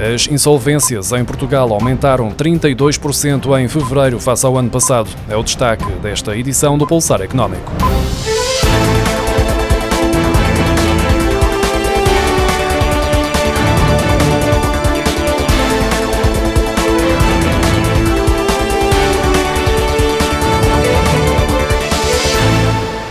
As insolvências em Portugal aumentaram 32% em fevereiro face ao ano passado. É o destaque desta edição do Pulsar Económico.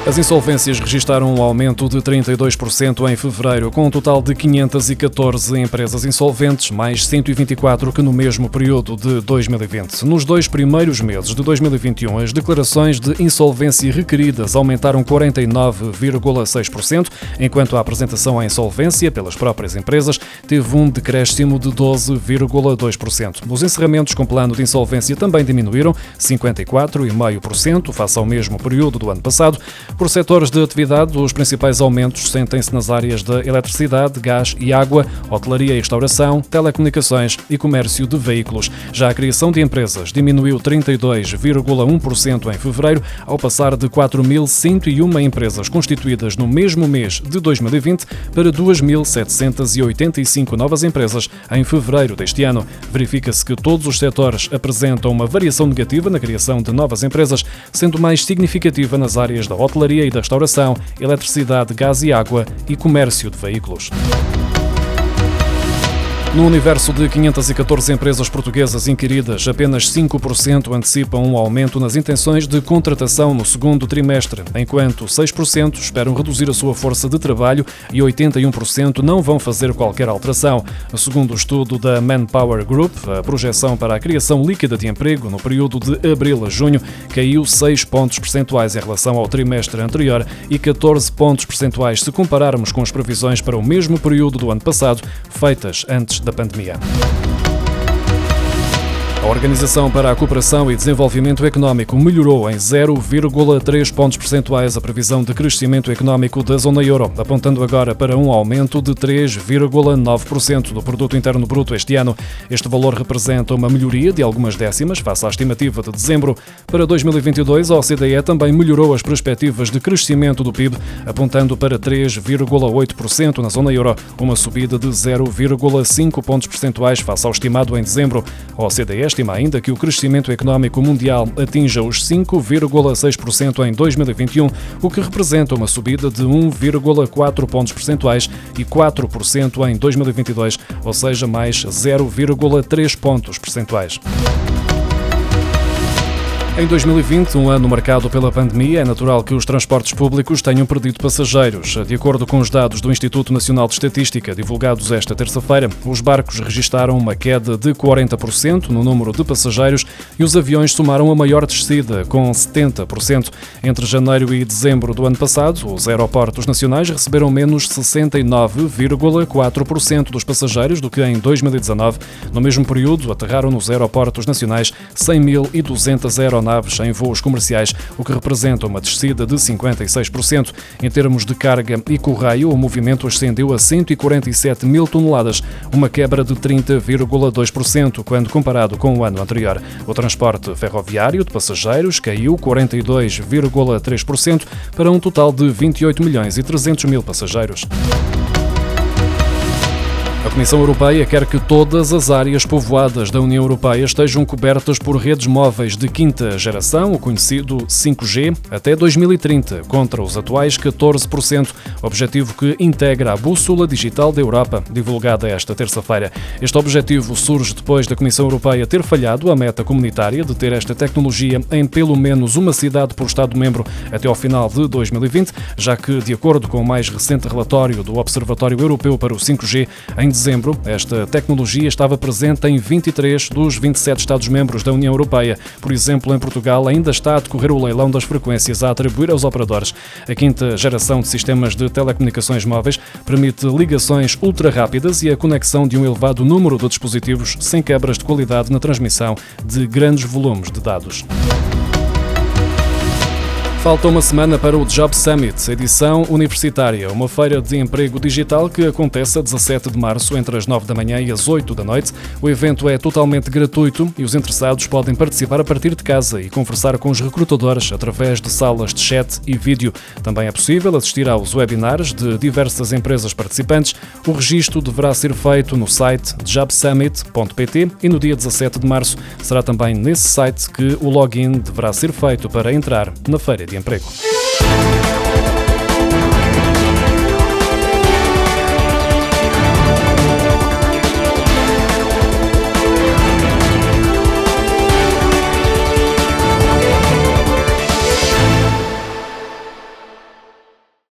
As insolvências registaram um aumento de 32% em fevereiro, com um total de 514 empresas insolventes, mais 124 que no mesmo período de 2020. Nos dois primeiros meses de 2021, as declarações de insolvência requeridas aumentaram 49,6%, enquanto a apresentação à insolvência pelas próprias empresas teve um decréscimo de 12,2%. Os encerramentos com plano de insolvência também diminuíram 54,5% face ao mesmo período do ano passado. Por setores de atividade, os principais aumentos sentem-se nas áreas da eletricidade, gás e água, hotelaria e restauração, telecomunicações e comércio de veículos. Já a criação de empresas diminuiu 32,1% em fevereiro, ao passar de 4.101 empresas constituídas no mesmo mês de 2020 para 2.785 novas empresas em fevereiro deste ano. Verifica-se que todos os setores apresentam uma variação negativa na criação de novas empresas, sendo mais significativa nas áreas da hotelaria hotelaria e da restauração, eletricidade, gás e água e comércio de veículos. No universo de 514 empresas portuguesas inquiridas, apenas 5% antecipam um aumento nas intenções de contratação no segundo trimestre, enquanto 6% esperam reduzir a sua força de trabalho e 81% não vão fazer qualquer alteração. Segundo o estudo da Manpower Group, a projeção para a criação líquida de emprego no período de abril a junho caiu 6 pontos percentuais em relação ao trimestre anterior e 14 pontos percentuais se compararmos com as previsões para o mesmo período do ano passado, feitas antes da pandemia. A Organização para a Cooperação e Desenvolvimento Económico melhorou em 0,3 pontos percentuais a previsão de crescimento económico da zona euro, apontando agora para um aumento de 3,9% do produto interno bruto este ano. Este valor representa uma melhoria de algumas décimas face à estimativa de dezembro. Para 2022, a OCDE também melhorou as perspectivas de crescimento do PIB, apontando para 3,8% na zona euro, uma subida de 0,5 pontos percentuais face ao estimado em dezembro. A OCDE estima ainda que o crescimento económico mundial atinja os 5,6% em 2021, o que representa uma subida de 1,4 pontos percentuais e 4% em 2022, ou seja, mais 0,3 pontos percentuais. Em 2020, um ano marcado pela pandemia, é natural que os transportes públicos tenham perdido passageiros. De acordo com os dados do Instituto Nacional de Estatística, divulgados esta terça-feira, os barcos registaram uma queda de 40% no número de passageiros e os aviões somaram a maior descida, com 70%. Entre janeiro e dezembro do ano passado, os aeroportos nacionais receberam menos 69,4% dos passageiros do que em 2019. No mesmo período, aterraram nos aeroportos nacionais 100.200 aeronaves aeronaves em voos comerciais, o que representa uma descida de 56%. Em termos de carga e correio, o movimento ascendeu a 147 mil toneladas, uma quebra de 30,2% quando comparado com o ano anterior. O transporte ferroviário de passageiros caiu 42,3% para um total de 28 milhões e 300 mil passageiros. A Comissão Europeia quer que todas as áreas povoadas da União Europeia estejam cobertas por redes móveis de quinta geração, o conhecido 5G, até 2030, contra os atuais 14%, objetivo que integra a Bússola Digital da Europa, divulgada esta terça-feira. Este objetivo surge depois da Comissão Europeia ter falhado a meta comunitária de ter esta tecnologia em pelo menos uma cidade por Estado-membro até ao final de 2020, já que, de acordo com o mais recente relatório do Observatório Europeu para o 5G, em dezembro, esta tecnologia estava presente em 23 dos 27 Estados-membros da União Europeia. Por exemplo, em Portugal ainda está a decorrer o leilão das frequências a atribuir aos operadores. A quinta geração de sistemas de telecomunicações móveis permite ligações ultra rápidas e a conexão de um elevado número de dispositivos sem quebras de qualidade na transmissão de grandes volumes de dados. Falta uma semana para o Job Summit, edição universitária, uma feira de emprego digital que acontece a 17 de março, entre as 9 da manhã e as 8 da noite. O evento é totalmente gratuito e os interessados podem participar a partir de casa e conversar com os recrutadores através de salas de chat e vídeo. Também é possível assistir aos webinars de diversas empresas participantes. O registro deverá ser feito no site jobsummit.pt e no dia 17 de março será também nesse site que o login deverá ser feito para entrar na feira de siempre eco.